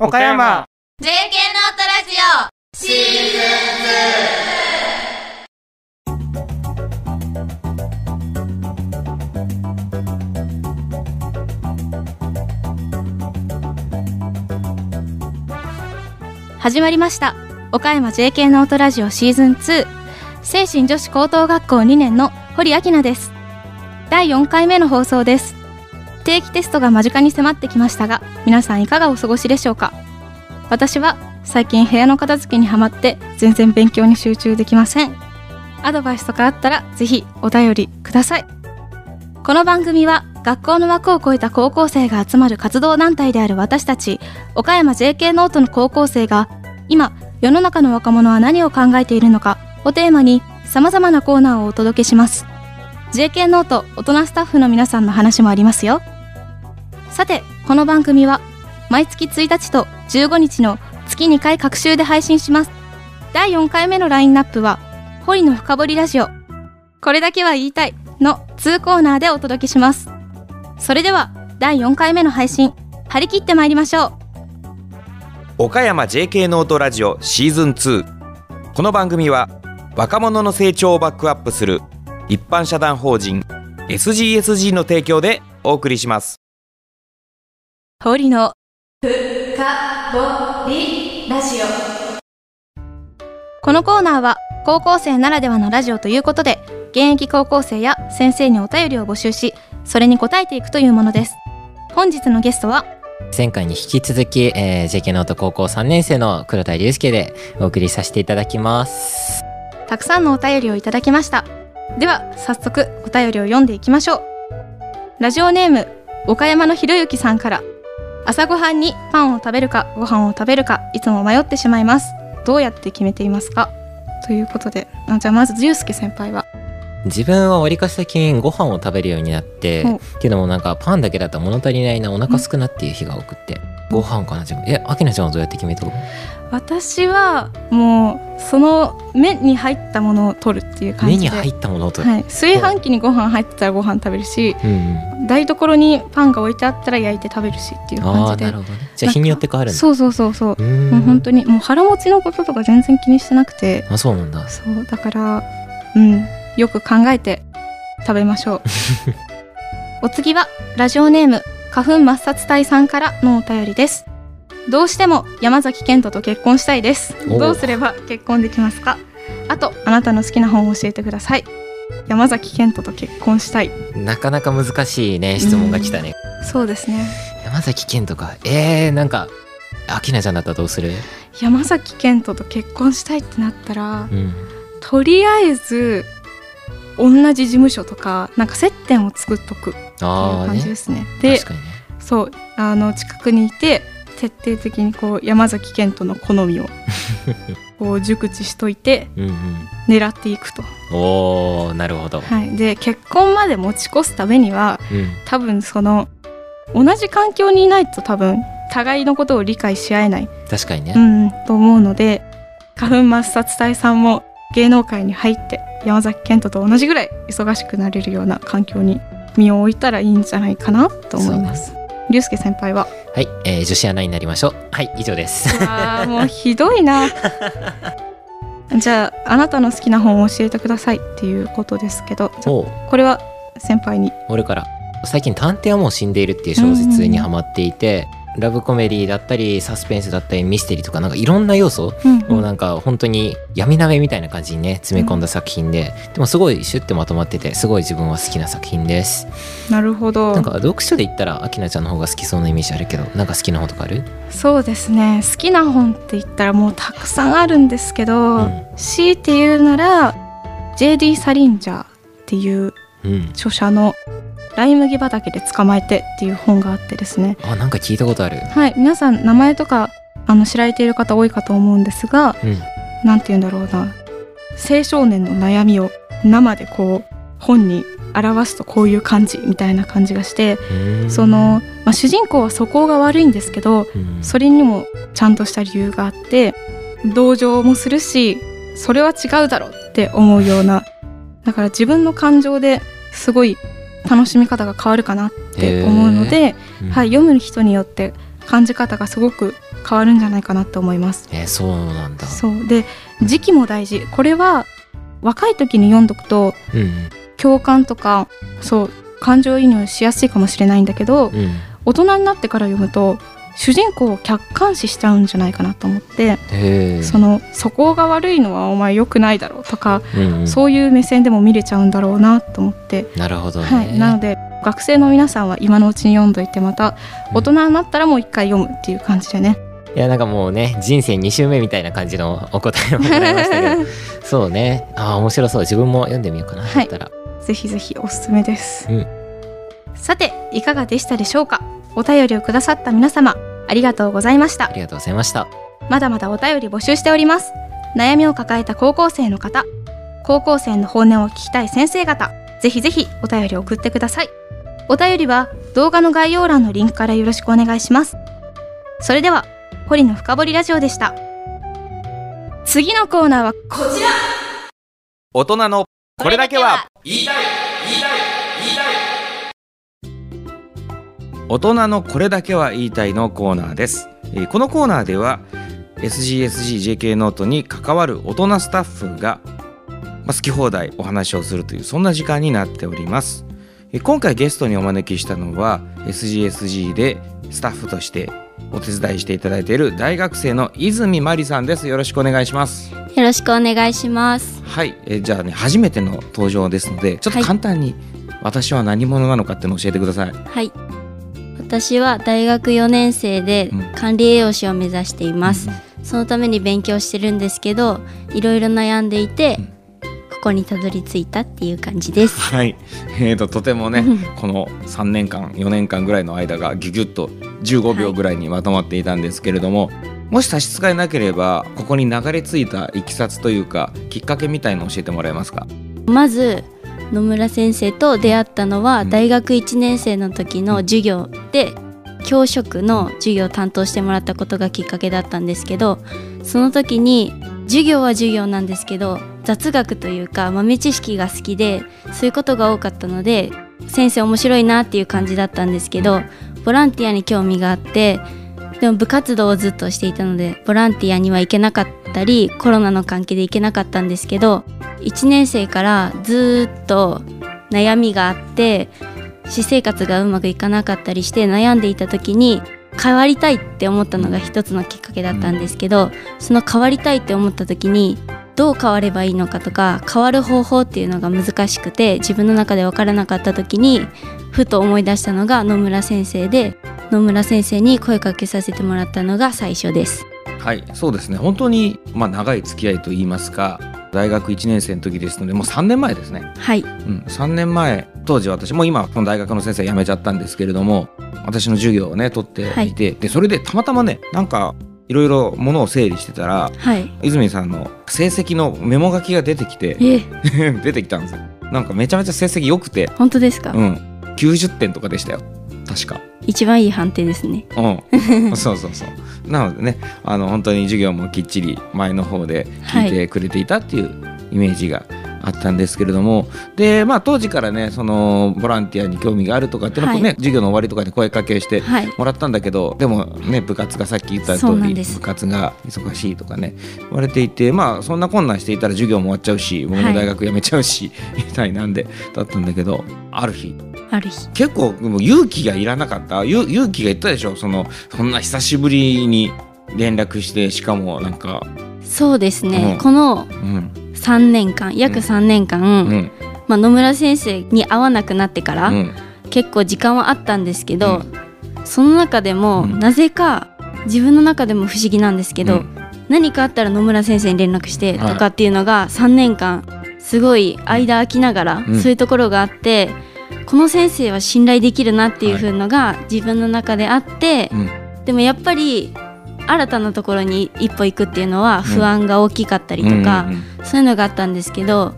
岡山。JK ノートラジオ。シーズン始まりました。岡山 JK ノートラジオシーズン2精神女子高等学校2年の堀明菜です。第4回目の放送です。定期テストが間近に迫ってきましたが皆さんいかがお過ごしでしょうか？私は最近部屋の片付けにハマって全然勉強に集中できません。アドバイスとかあったらぜひお便りください。この番組は学校の枠を超えた高校生が集まる活動団体である私たち岡山 JK ノートの高校生が今世の中の若者は何を考えているのかをテーマに様々なコーナーをお届けします。JK ノート大人スタッフの皆さんの話もありますよ。さてこの番組は毎月1日と15日の月2回隔週で配信します。第4回目のラインナップは堀の深掘りラジオ。これだけは言いたいの2コーナーでお届けします。それでは第4回目の配信張り切ってまいりましょう。岡山 JK ノートラジオシーズン2この番組は若者の成長をバックアップする一般社団法人 SGSG の提供でお送りします。堀の深掘りラジオ。このコーナーは高校生ならではのラジオということで現役高校生や先生にお便りを募集しそれに答えていくというものです。本日のゲストは前回に引き続き、えー、JK ノート高校3年生の黒田祐介でお送りさせていただきます。たくさんのお便りをいただきました。では早速お便りを読んでいきましょう。ラジオネーム岡山のひろゆきさんから朝ごはんにパンを食べるかご飯を食べるかいつも迷ってしまいます。どうやって決めていますか？ということであじゃあまず祐介先輩は？自分はわりかし最近ご飯を食べるようになってほう。けどもなんかパンだけだと物足りないなお腹すくなっていう日が多くって。ご飯かな自分。えあきなちゃんはどうやって決めたの？私はもうその麺に入ったものを取るっていう感じで。目に入ったものをと、はい、炊飯器にご飯入ってたらご飯食べるしうん。うん台所にパンが置いてあったら焼いて食べるしっていうあ感じで。あなるほどね。じゃあ日によって変わるんだ。そうそうそうそう。もう本当にもう腹持ちのこととか全然気にしてなくて。あそうなんだ。そう。だからうん。よく考えて食べましょう。お次はラジオネーム花粉抹殺隊さんからのお便りですどうしても山崎賢人と結婚したいです。おどうすれば結婚できますか？あとあなたの好きな本を教えてください。山崎賢人と結婚したい。なかなか難しいね質問が来たね。そうですね。山崎賢とか。えー、なんかあきなちゃんだったらどうする？山崎賢人と結婚したいってなったらうん。とりあえず同じ事務所とかなんか接点を作っとくっていう感じですね。で確かにね。そうあの近くにいて徹底的にこう山崎賢人の好みを こう熟知しといてうん狙っていくと。うんおーなるほど、はい、で結婚まで持ち越すためにはうん。多分その同じ環境にいないと多分互いのことを理解し合えない、確かにね、うん、と思うので花粉抹殺隊さんも芸能界に入って山崎賢人と同じぐらい忙しくなれるような環境に身を置いたらいいんじゃないかなと思います。龍介先輩は？はい、えー、女子アナになりましょう。はい以上です。あー もうひどいな。じゃああなたの好きな本を教えてくださいっていうことですけどおう。これは先輩に。俺から。最近「探偵はもう死んでいる」っていう小説にハマっていて、ラブコメディだったりサスペンスだったりミステリーとかなんかいろんな要素をなんか本当に闇鍋みたいな感じにね詰め込んだ作品で、でもすごいシュッてまとまっててすごい自分は好きな作品です。なるほど。なんか読書で言ったらアキナちゃんの方が好きそうなイメージあるけどなんか好きな本とかある？そうですね。好きな本って言ったらもうたくさんあるんですけど、うん。強いて言うなら J.D. サリンジャーっていううん。著者の「ライ麦畑で捕まえて」っていう本があってですね。あなんか聞いたことある。はい皆さん名前とかあの知られている方多いかと思うんですがうん。なんて言うんだろうな。青少年の悩みを生でこう本に表すとこういう感じみたいな感じがしてその、まあ、主人公は素行が悪いんですけどうん。それにもちゃんとした理由があって同情もするしそれは違うだろうって思うようなだから自分の感情ですごい楽しみ方が変わるかなって思うので、うん。はい、読む人によって感じ方がすごく変わるんじゃないかなと思います。えーそうなんだ。そう。で時期も大事。これは若い時に読んどくとうん。共感とかそう感情移入しやすいかもしれないんだけどうん。大人になってから読むと主人公を客観視しちゃうんじゃないかなと思って、そのそこが悪いのはお前良くないだろうとか、うんうん。そういう目線でも見れちゃうんだろうなと思って、なるほどね、はい、なので学生の皆さんは今のうちに読んどいてまた大人になったらもう一回読むっていう感じでね。いやなんかもうね人生2周目みたいな感じのお答えをもらいましたけど。そうね。ああ面白そう。自分も読んでみようかな、はい。だったら。ぜひぜひおすすめです、うん。さていかがでしたでしょうか？お便りをくださった皆様ありがとうございました。ありがとうございました。まだまだお便り募集しております。悩みを抱えた高校生の方高校生の本音を聞きたい先生方ぜひぜひお便りを送ってください。お便りは動画の概要欄のリンクからよろしくお願いします。それでは堀の深掘りラジオでした。次のコーナーはこちら。大人のこれだけは言いたい大人のこれだけは言いたいのコーナーです、えーこのコーナーでは SGSGJK ノートに関わる大人スタッフが、まあ、好き放題お話をするというそんな時間になっておりますえー今回ゲストにお招きしたのは SGSG でスタッフとしてお手伝いしていただいている大学生の泉真理さんですよろしくお願いしますよろしくお願いします。はい、えーじゃあね初めての登場ですのでちょっとはい簡単に私は何者なのかっていうのを教えてください。はい。私は大学4年生でうん。管理栄養士を目指しています。そのために勉強してるんですけど、いろいろ悩んでいて、うん。ここにたどり着いたっていう感じです。はい、えー、ととてもねこの3年間4年間ぐらいの間がギュギュッと15秒ぐらいにまとまっていたんですけれども、もし差し支えなければここに流れ着いたいきさつというかきっかけみたいのを教えてもらえますか？まず野村先生と出会ったのはうん。大学1年生の時の授業で教職の授業を担当してもらったことがきっかけだったんですけどその時に授業は授業なんですけど雑学というか豆知識が好きでそういうことが多かったので先生面白いなっていう感じだったんですけどボランティアに興味があってでも部活動をずっとしていたのでボランティアには行けなかったりコロナの関係で行けなかったんですけど1年生からずっと悩みがあって私生活がうまくいかなかったりして悩んでいた時に変わりたいって思ったのが一つのきっかけだったんですけどその変わりたいって思った時にどう変わればいいのかとか変わる方法っていうのが難しくて自分の中で分からなかった時にふと思い出したのが野村先生で野村先生に声かけさせてもらったのが最初です。はいそうですね。本当に、まあ、長い付き合いといいますか大学1年生の時ですのでもう3年前ですね。はい、うん、3年前当時私も今この大学の先生辞めちゃったんですけれども私の授業をね取ってい。て、でそれでたまたまねなんかいろいろものを整理してたらはい、泉さんの成績のメモ書きが出てきてえ 出てきたんですよ。なんかめちゃめちゃ成績良くて、本当ですか、うん、90点とかでしたよ確か。一番いい判定ですね。うん、そうそうそうなのでねあの本当に授業もきっちり前の方で聞いてくれていたっていうイメージがあったんですけれどもでまあ当時からねそのボランティアに興味があるとかっていうのをね、はい。授業の終わりとかで声かけしてはい、もらったんだけどでもね部活がさっき言った通り部活が忙しいとかね言われていてまあそんな困難していたら授業も終わっちゃうし僕も大学辞めちゃうし、みたいなんでだったんだけどある日。ある日。結構もう勇気がいらなかった。ゆ勇気がいったでしょそのそんな久しぶりに連絡してしかもなんかそうですね、うん。このうん3年間約3年間、うん。まあ、野村先生に会わなくなってから、うん。結構時間はあったんですけど、その中でも、うん。なぜか自分の中でも不思議なんですけど、うん。何かあったら野村先生に連絡してはい。とかっていうのが3年間すごい間空きながら、うん。そういうところがあってこの先生は信頼できるなっていう風のが自分の中であって、うん。でもやっぱり新たなところに一歩行くっていうのは不安が大きかったりとか、そういうのがあったんですけど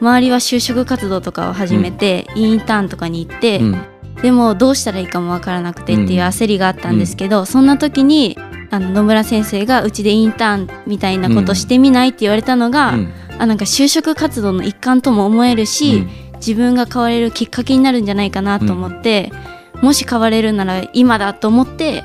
周りは就職活動とかを始めて、インターンとかに行って、うん。でもどうしたらいいかもわからなくてっていう焦りがあったんですけど、そんな時にあの野村先生がうちでインターンみたいなことしてみないって言われたのが、うん。あなんか就職活動の一環とも思えるし、自分が変われるきっかけになるんじゃないかなと思って、もし変われるなら今だと思って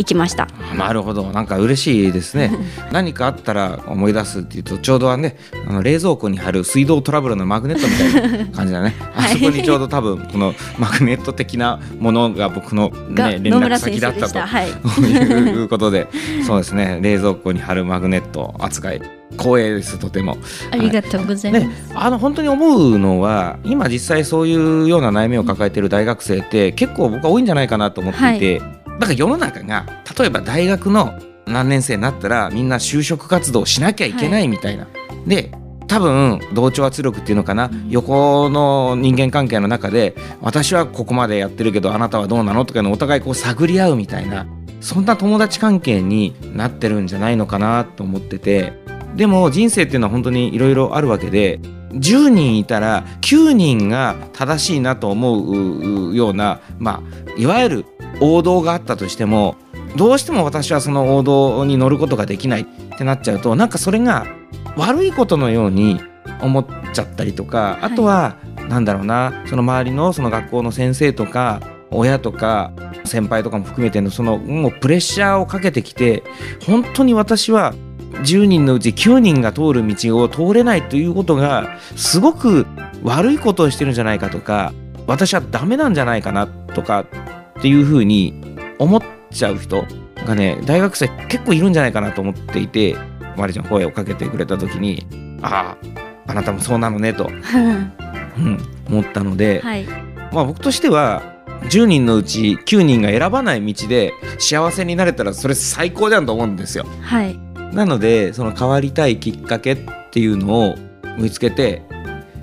行きました。なるほど。なんか嬉しいですね。何かあったら思い出すっていうとちょうどはねあの冷蔵庫に貼る水道トラブルのマグネットみたいな感じだね、あそこにちょうど多分このマグネット的なものが僕の、がね、連絡先先だったと。はい。いうことで。そうですね。冷蔵庫に貼るマグネット扱い。光栄ですとても。ありがとうございます。ね、あの本当に思うのは今実際そういうような悩みを抱えている大学生って結構僕は多いんじゃないかなと思っていて、だから世の中が例えば大学の何年生になったらみんな就職活動しなきゃいけないみたいな。で多分同調圧力っていうのかな、横の人間関係の中で私はここまでやってるけどあなたはどうなのとかいうのをお互いこう探り合うみたいな。そんな友達関係になってるんじゃないのかなと思ってて。でも人生っていうのは本当にいろいろあるわけで10人いたら9人が正しいなと思うようなまあいわゆる王道があったとしてもどうしても私はその王道に乗ることができないってなっちゃうとなんかそれが悪いことのように思っちゃったりとかあとは、なんだろうなその周りのその学校の先生とか親とか先輩とかも含めてのそのもうプレッシャーをかけてきて本当に私は10人のうち9人が通る道を通れないということがすごく悪いことをしてるんじゃないかとか私はダメなんじゃないかなとかっていうふうに思っちゃう人がね大学生結構いるんじゃないかなと思っていてマリちゃん声をかけてくれた時にあああなたもそうなのねと、うん、思ったので、はい。まあ僕としては10人のうち9人が選ばない道で幸せになれたらそれ最高じゃんと思うんですよ。はい。なのでその変わりたいきっかけっていうのを見つけて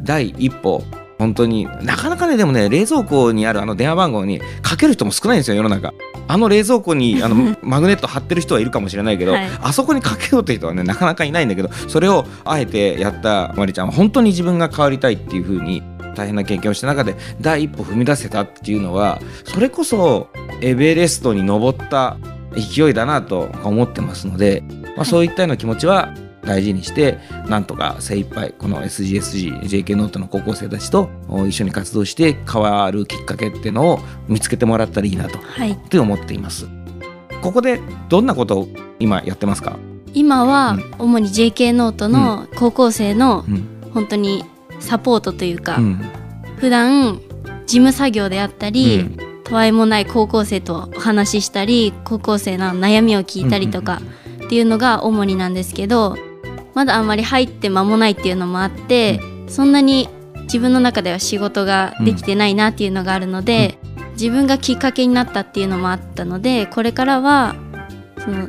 第一歩本当に。なかなかねでもね冷蔵庫にあるあの電話番号にかける人も少ないんですよ世の中。あの冷蔵庫にあの マグネット貼ってる人はいるかもしれないけど、はい。あそこにかけようって人はねなかなかいないんだけどそれをあえてやったまりちゃんは本当に自分が変わりたいっていう風に大変な経験をした中で第一歩踏み出せたっていうのはそれこそエベレストに登った勢いだなと思ってますので、まあ、そういったような気持ちは大事にしてなんとか精一杯この SGSGJK ノートの高校生たちと一緒に活動して変わるきっかけっていうのを見つけてもらったらいいなとはい。って思っています。ここでどんなことを今やってますか、今はうん。主に JK ノートの高校生のうん。本当にサポートというか、うん。普段事務作業であったり、うん。たわいもない高校生とお話ししたり高校生の悩みを聞いたりとかっていうのが主になんですけどまだあんまり入って間もないっていうのもあって、そんなに自分の中では仕事ができてないなっていうのがあるので、自分がきっかけになったっていうのもあったのでこれからはその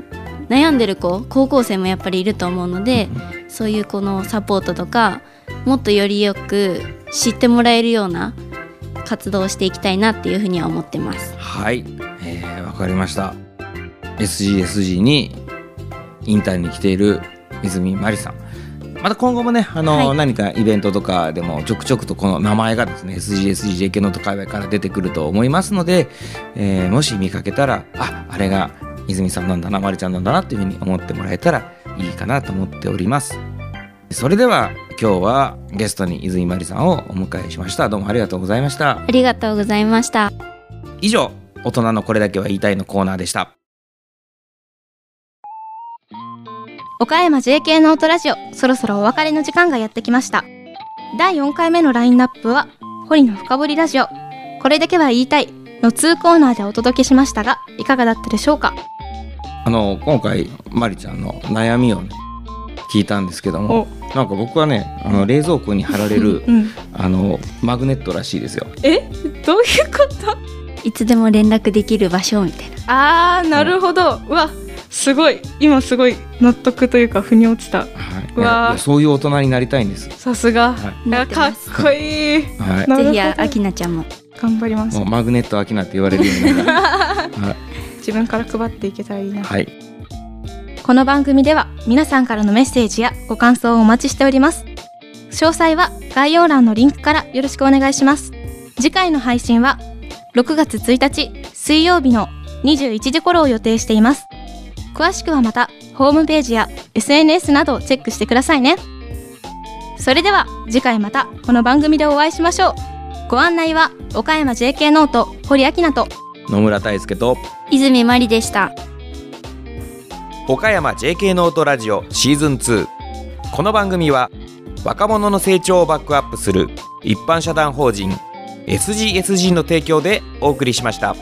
悩んでる子高校生もやっぱりいると思うので、そういうこのサポートとかもっとよりよく知ってもらえるような活動をしていきたいなっていうふうには思ってます。はい、えー、わかりました。SGSG にインターンに来ている泉まりさん。また今後もねあの、はい。何かイベントとかでもちょくちょくとこの名前がですね SGSGJK ノート界隈から出てくると思いますので、えーもし見かけたらああれが泉さんなんだなまりちゃんなんだなっていうふうに思ってもらえたらいいかなと思っております。それでは今日はゲストに泉まりさんをお迎えしました。どうもありがとうございました。ありがとうございました。以上大人のこれだけは言いたいのコーナーでした岡山 JK ノートラジオそろそろお別れの時間がやってきました。第4回目のラインナップは堀の深掘りラジオ。これだけは言いたいの2コーナーでお届けしましたがいかがだったでしょうか？あの今回まりちゃんの悩みをね聞いたんですけどもなんか僕はねあの冷蔵庫に貼られるうん。あのマグネットらしいですよ。え？どういうこと？いつでも連絡できる場所みたいな。あーなるほど。うわすごい今すごい納得というか腑に落ちたはい、そういう大人になりたいんです。さすが、はいやかっこいいはい。ぜひあきなちゃんも。頑張りますもうマグネットアキナって言われるようになる。は自分から配っていけたらいいな、い。はい。この番組では皆さんからのメッセージやご感想をお待ちしております詳細は概要欄のリンクからよろしくお願いします次回の配信は6月1日水曜日の21時頃を予定しています詳しくはまたホームページや SNS などをチェックしてくださいねそれでは次回またこの番組でお会いしましょうご案内は岡山 JK ノート堀明菜と野村大輔と泉まりでした。岡山 JK ノートラジオシーズン2この番組は若者の成長をバックアップする一般社団法人 SGSG の提供でお送りしました。